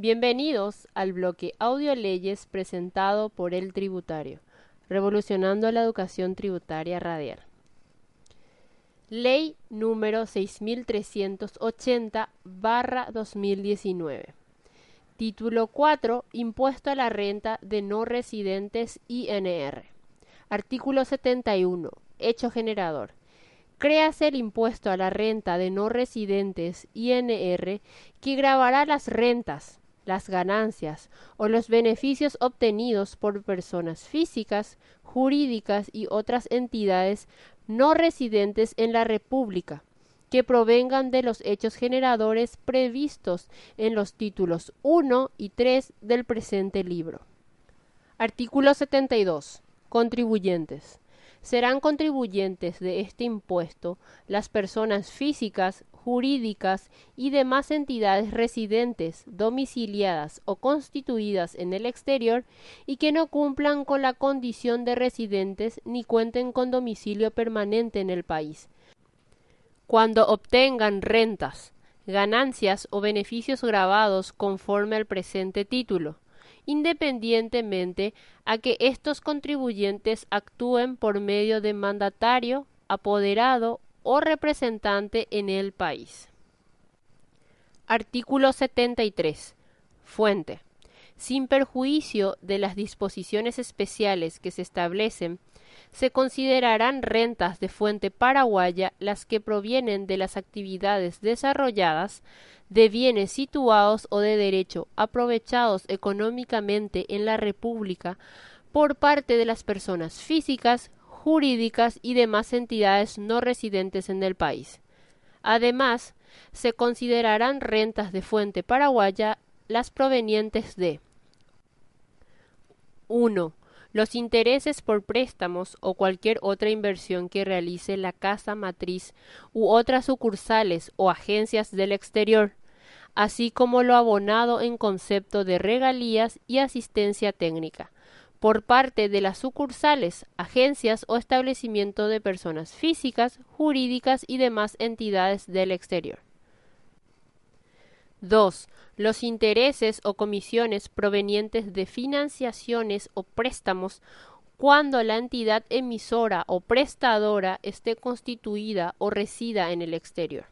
Bienvenidos al bloque Audio Leyes presentado por el Tributario, revolucionando la educación tributaria radial. Ley número 6380-2019. Título 4. Impuesto a la renta de no residentes INR. Artículo 71. Hecho generador. Créase el impuesto a la renta de no residentes INR que grabará las rentas, las ganancias o los beneficios obtenidos por personas físicas, jurídicas y otras entidades no residentes en la República que provengan de los hechos generadores previstos en los títulos 1 y 3 del presente libro. Artículo 72. Contribuyentes. Serán contribuyentes de este impuesto las personas físicas, jurídicas y demás entidades residentes, domiciliadas o constituidas en el exterior y que no cumplan con la condición de residentes ni cuenten con domicilio permanente en el país. Cuando obtengan rentas, ganancias o beneficios grabados conforme al presente título, independientemente a que estos contribuyentes actúen por medio de mandatario, apoderado o representante en el país. Artículo 73. Fuente. Sin perjuicio de las disposiciones especiales que se establecen, se considerarán rentas de fuente paraguaya las que provienen de las actividades desarrolladas de bienes situados o de derecho aprovechados económicamente en la República por parte de las personas físicas, jurídicas y demás entidades no residentes en el país. Además, se considerarán rentas de fuente paraguaya las provenientes de 1. Los intereses por préstamos o cualquier otra inversión que realice la casa matriz u otras sucursales o agencias del exterior, así como lo abonado en concepto de regalías y asistencia técnica, por parte de las sucursales, agencias o establecimiento de personas físicas, jurídicas y demás entidades del exterior. 2. Los intereses o comisiones provenientes de financiaciones o préstamos cuando la entidad emisora o prestadora esté constituida o resida en el exterior.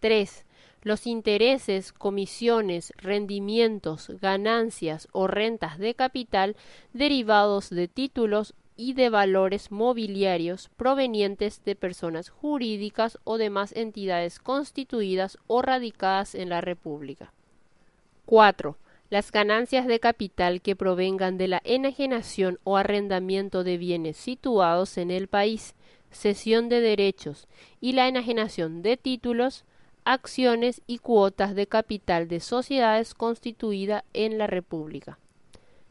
3 los intereses, comisiones, rendimientos, ganancias o rentas de capital derivados de títulos y de valores mobiliarios provenientes de personas jurídicas o demás entidades constituidas o radicadas en la República. 4. Las ganancias de capital que provengan de la enajenación o arrendamiento de bienes situados en el país, cesión de derechos y la enajenación de títulos, acciones y cuotas de capital de sociedades constituidas en la República.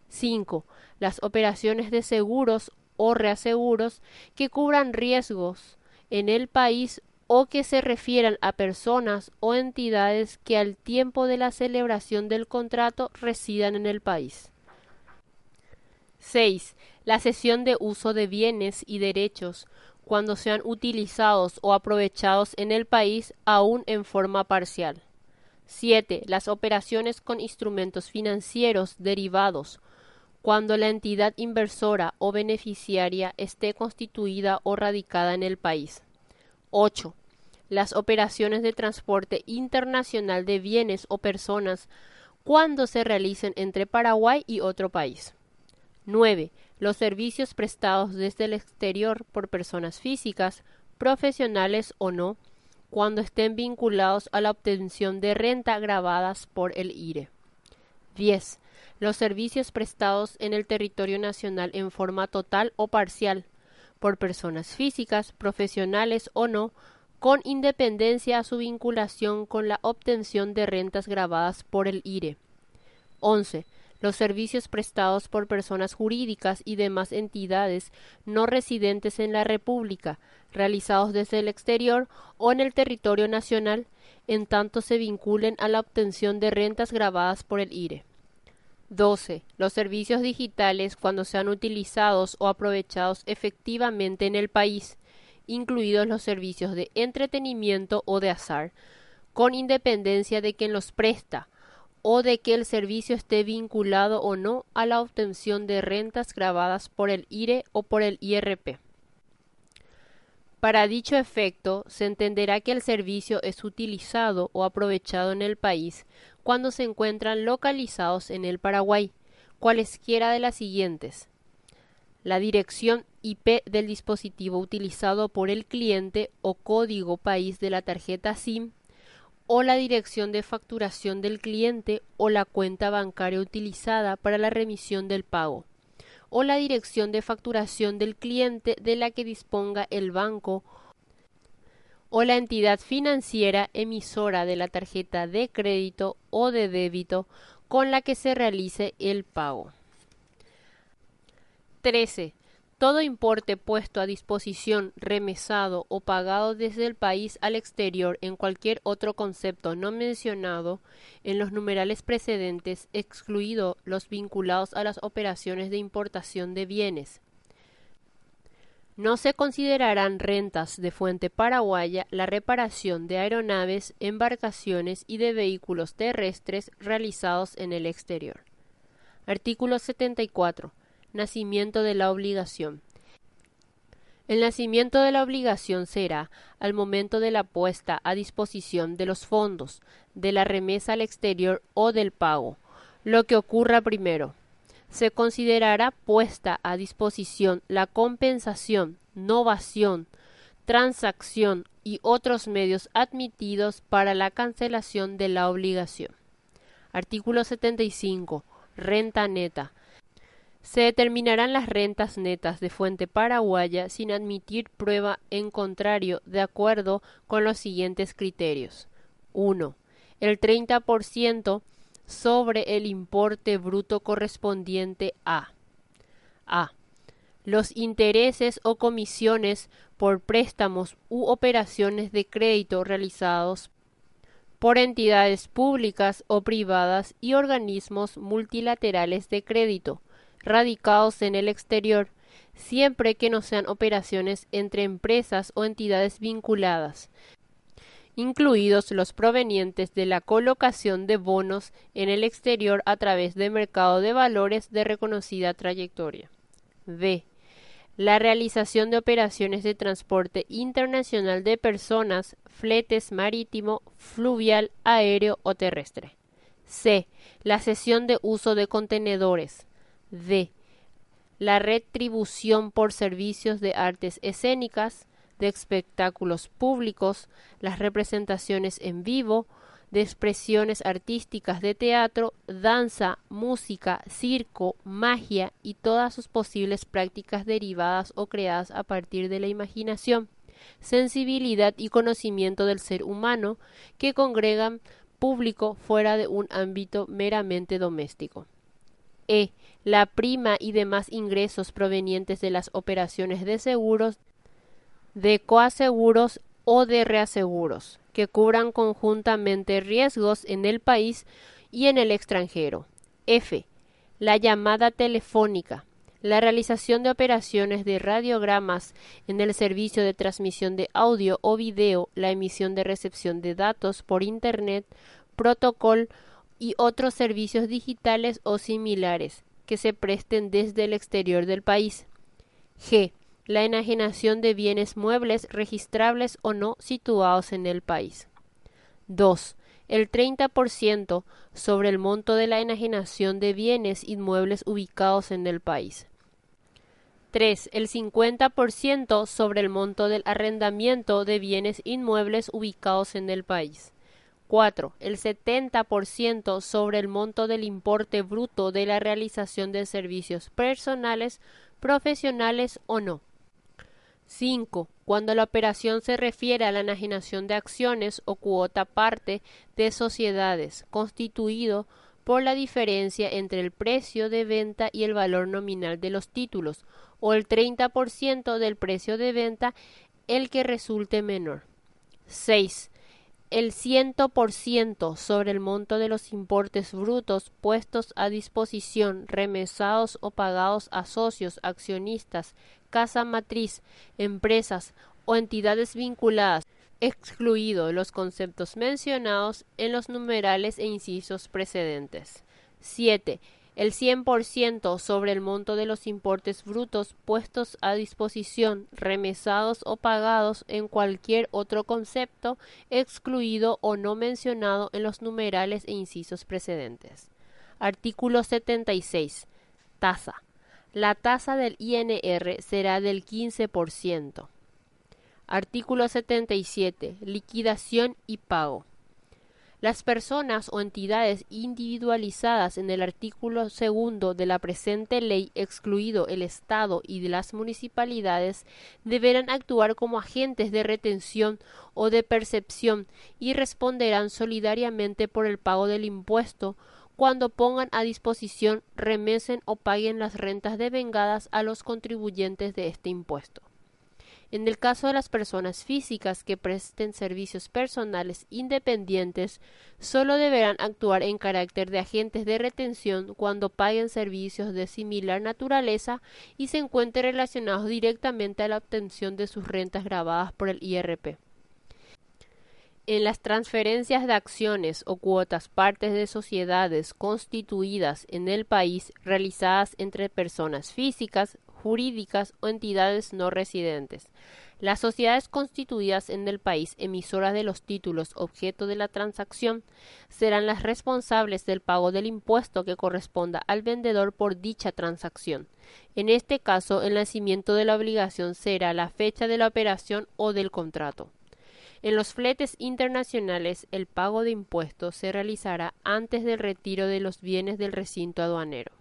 5. Las operaciones de seguros o reaseguros que cubran riesgos en el país o que se refieran a personas o entidades que al tiempo de la celebración del contrato residan en el país. 6. La cesión de uso de bienes y derechos cuando sean utilizados o aprovechados en el país aún en forma parcial. 7. Las operaciones con instrumentos financieros derivados cuando la entidad inversora o beneficiaria esté constituida o radicada en el país. 8. Las operaciones de transporte internacional de bienes o personas cuando se realicen entre Paraguay y otro país. 9 los servicios prestados desde el exterior por personas físicas, profesionales o no, cuando estén vinculados a la obtención de renta grabadas por el IRE. 10. Los servicios prestados en el territorio nacional en forma total o parcial, por personas físicas, profesionales o no, con independencia a su vinculación con la obtención de rentas grabadas por el IRE. 11. Los servicios prestados por personas jurídicas y demás entidades no residentes en la República, realizados desde el exterior o en el territorio nacional, en tanto se vinculen a la obtención de rentas grabadas por el IRE. 12. Los servicios digitales cuando sean utilizados o aprovechados efectivamente en el país, incluidos los servicios de entretenimiento o de azar, con independencia de quien los presta o de que el servicio esté vinculado o no a la obtención de rentas grabadas por el IRE o por el IRP. Para dicho efecto, se entenderá que el servicio es utilizado o aprovechado en el país cuando se encuentran localizados en el Paraguay, cualesquiera de las siguientes. La dirección IP del dispositivo utilizado por el cliente o código país de la tarjeta SIM o la dirección de facturación del cliente o la cuenta bancaria utilizada para la remisión del pago o la dirección de facturación del cliente de la que disponga el banco o la entidad financiera emisora de la tarjeta de crédito o de débito con la que se realice el pago. 13. Todo importe puesto a disposición, remesado o pagado desde el país al exterior en cualquier otro concepto no mencionado en los numerales precedentes, excluido los vinculados a las operaciones de importación de bienes. No se considerarán rentas de fuente paraguaya la reparación de aeronaves, embarcaciones y de vehículos terrestres realizados en el exterior. Artículo 74 Nacimiento de la obligación. El nacimiento de la obligación será al momento de la puesta a disposición de los fondos, de la remesa al exterior o del pago, lo que ocurra primero. Se considerará puesta a disposición la compensación, novación, transacción y otros medios admitidos para la cancelación de la obligación. Artículo 75. Renta neta se determinarán las rentas netas de fuente paraguaya sin admitir prueba en contrario de acuerdo con los siguientes criterios. 1. El 30% sobre el importe bruto correspondiente a a. Los intereses o comisiones por préstamos u operaciones de crédito realizados por entidades públicas o privadas y organismos multilaterales de crédito, radicados en el exterior, siempre que no sean operaciones entre empresas o entidades vinculadas, incluidos los provenientes de la colocación de bonos en el exterior a través de mercado de valores de reconocida trayectoria. B. La realización de operaciones de transporte internacional de personas, fletes marítimo, fluvial, aéreo o terrestre. C. La cesión de uso de contenedores, D. La retribución por servicios de artes escénicas, de espectáculos públicos, las representaciones en vivo, de expresiones artísticas de teatro, danza, música, circo, magia y todas sus posibles prácticas derivadas o creadas a partir de la imaginación, sensibilidad y conocimiento del ser humano que congregan público fuera de un ámbito meramente doméstico. E. La prima y demás ingresos provenientes de las operaciones de seguros, de coaseguros o de reaseguros, que cubran conjuntamente riesgos en el país y en el extranjero. F. La llamada telefónica. La realización de operaciones de radiogramas en el servicio de transmisión de audio o video, la emisión de recepción de datos por Internet, protocolo y otros servicios digitales o similares que se presten desde el exterior del país. G. La enajenación de bienes muebles registrables o no situados en el país. 2. El 30% sobre el monto de la enajenación de bienes inmuebles ubicados en el país. 3. El 50% sobre el monto del arrendamiento de bienes inmuebles ubicados en el país. 4. El 70% sobre el monto del importe bruto de la realización de servicios personales, profesionales o no. 5. Cuando la operación se refiere a la enajenación de acciones o cuota parte de sociedades, constituido por la diferencia entre el precio de venta y el valor nominal de los títulos, o el 30% del precio de venta el que resulte menor. 6 el ciento por ciento sobre el monto de los importes brutos puestos a disposición, remesados o pagados a socios, accionistas, casa matriz, empresas o entidades vinculadas, excluidos los conceptos mencionados en los numerales e incisos precedentes. 7 el 100% sobre el monto de los importes brutos puestos a disposición, remesados o pagados en cualquier otro concepto, excluido o no mencionado en los numerales e incisos precedentes. Artículo 76. Tasa. La tasa del INR será del 15%. Artículo 77. Liquidación y pago. Las personas o entidades individualizadas en el artículo segundo de la presente ley, excluido el Estado y de las municipalidades, deberán actuar como agentes de retención o de percepción y responderán solidariamente por el pago del impuesto cuando pongan a disposición, remesen o paguen las rentas devengadas a los contribuyentes de este impuesto. En el caso de las personas físicas que presten servicios personales independientes, solo deberán actuar en carácter de agentes de retención cuando paguen servicios de similar naturaleza y se encuentren relacionados directamente a la obtención de sus rentas grabadas por el IRP. En las transferencias de acciones o cuotas partes de sociedades constituidas en el país realizadas entre personas físicas, jurídicas o entidades no residentes. Las sociedades constituidas en el país emisoras de los títulos objeto de la transacción serán las responsables del pago del impuesto que corresponda al vendedor por dicha transacción. En este caso, el nacimiento de la obligación será la fecha de la operación o del contrato. En los fletes internacionales, el pago de impuestos se realizará antes del retiro de los bienes del recinto aduanero.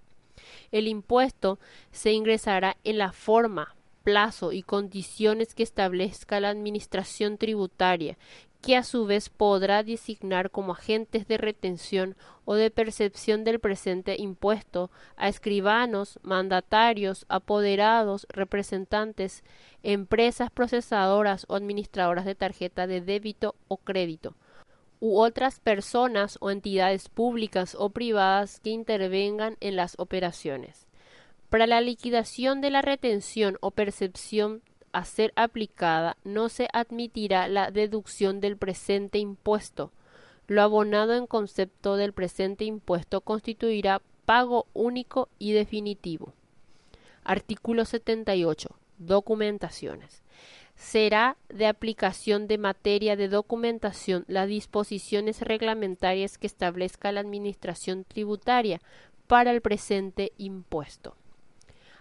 El impuesto se ingresará en la forma, plazo y condiciones que establezca la Administración tributaria, que a su vez podrá designar como agentes de retención o de percepción del presente impuesto a escribanos, mandatarios, apoderados, representantes, empresas procesadoras o administradoras de tarjeta de débito o crédito, u otras personas o entidades públicas o privadas que intervengan en las operaciones. Para la liquidación de la retención o percepción a ser aplicada, no se admitirá la deducción del presente impuesto. Lo abonado en concepto del presente impuesto constituirá pago único y definitivo. Artículo 78. Documentaciones será de aplicación de materia de documentación las disposiciones reglamentarias que establezca la Administración tributaria para el presente impuesto.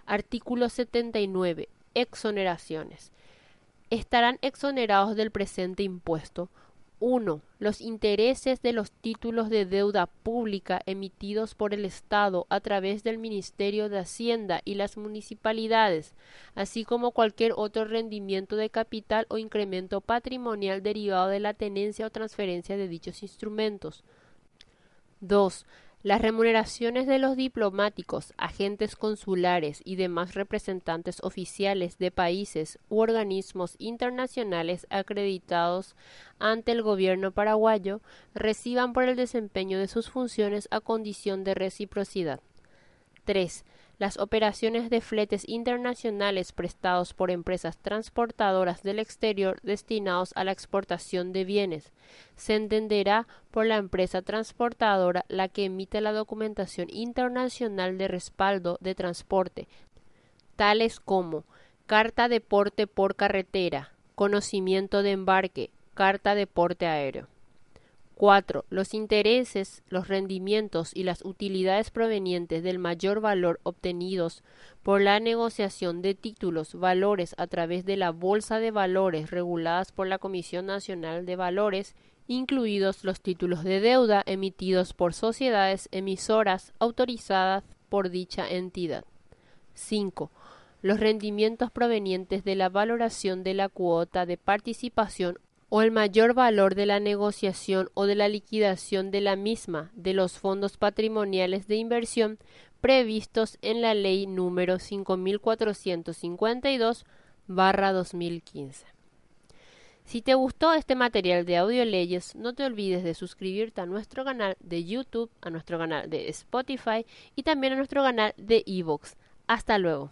Artículo 79. Exoneraciones. Estarán exonerados del presente impuesto 1. Los intereses de los títulos de deuda pública emitidos por el Estado a través del Ministerio de Hacienda y las municipalidades, así como cualquier otro rendimiento de capital o incremento patrimonial derivado de la tenencia o transferencia de dichos instrumentos. 2 las remuneraciones de los diplomáticos, agentes consulares y demás representantes oficiales de países u organismos internacionales acreditados ante el gobierno paraguayo reciban por el desempeño de sus funciones a condición de reciprocidad. 3 las operaciones de fletes internacionales prestados por empresas transportadoras del exterior destinados a la exportación de bienes. Se entenderá por la empresa transportadora la que emite la documentación internacional de respaldo de transporte, tales como carta de porte por carretera, conocimiento de embarque, carta de porte aéreo. 4. Los intereses, los rendimientos y las utilidades provenientes del mayor valor obtenidos por la negociación de títulos, valores a través de la Bolsa de Valores reguladas por la Comisión Nacional de Valores, incluidos los títulos de deuda emitidos por sociedades emisoras autorizadas por dicha entidad. 5 los rendimientos provenientes de la valoración de la cuota de participación o el mayor valor de la negociación o de la liquidación de la misma de los fondos patrimoniales de inversión previstos en la ley número 5452 2015. Si te gustó este material de audio leyes, no te olvides de suscribirte a nuestro canal de YouTube, a nuestro canal de Spotify y también a nuestro canal de Evox. Hasta luego.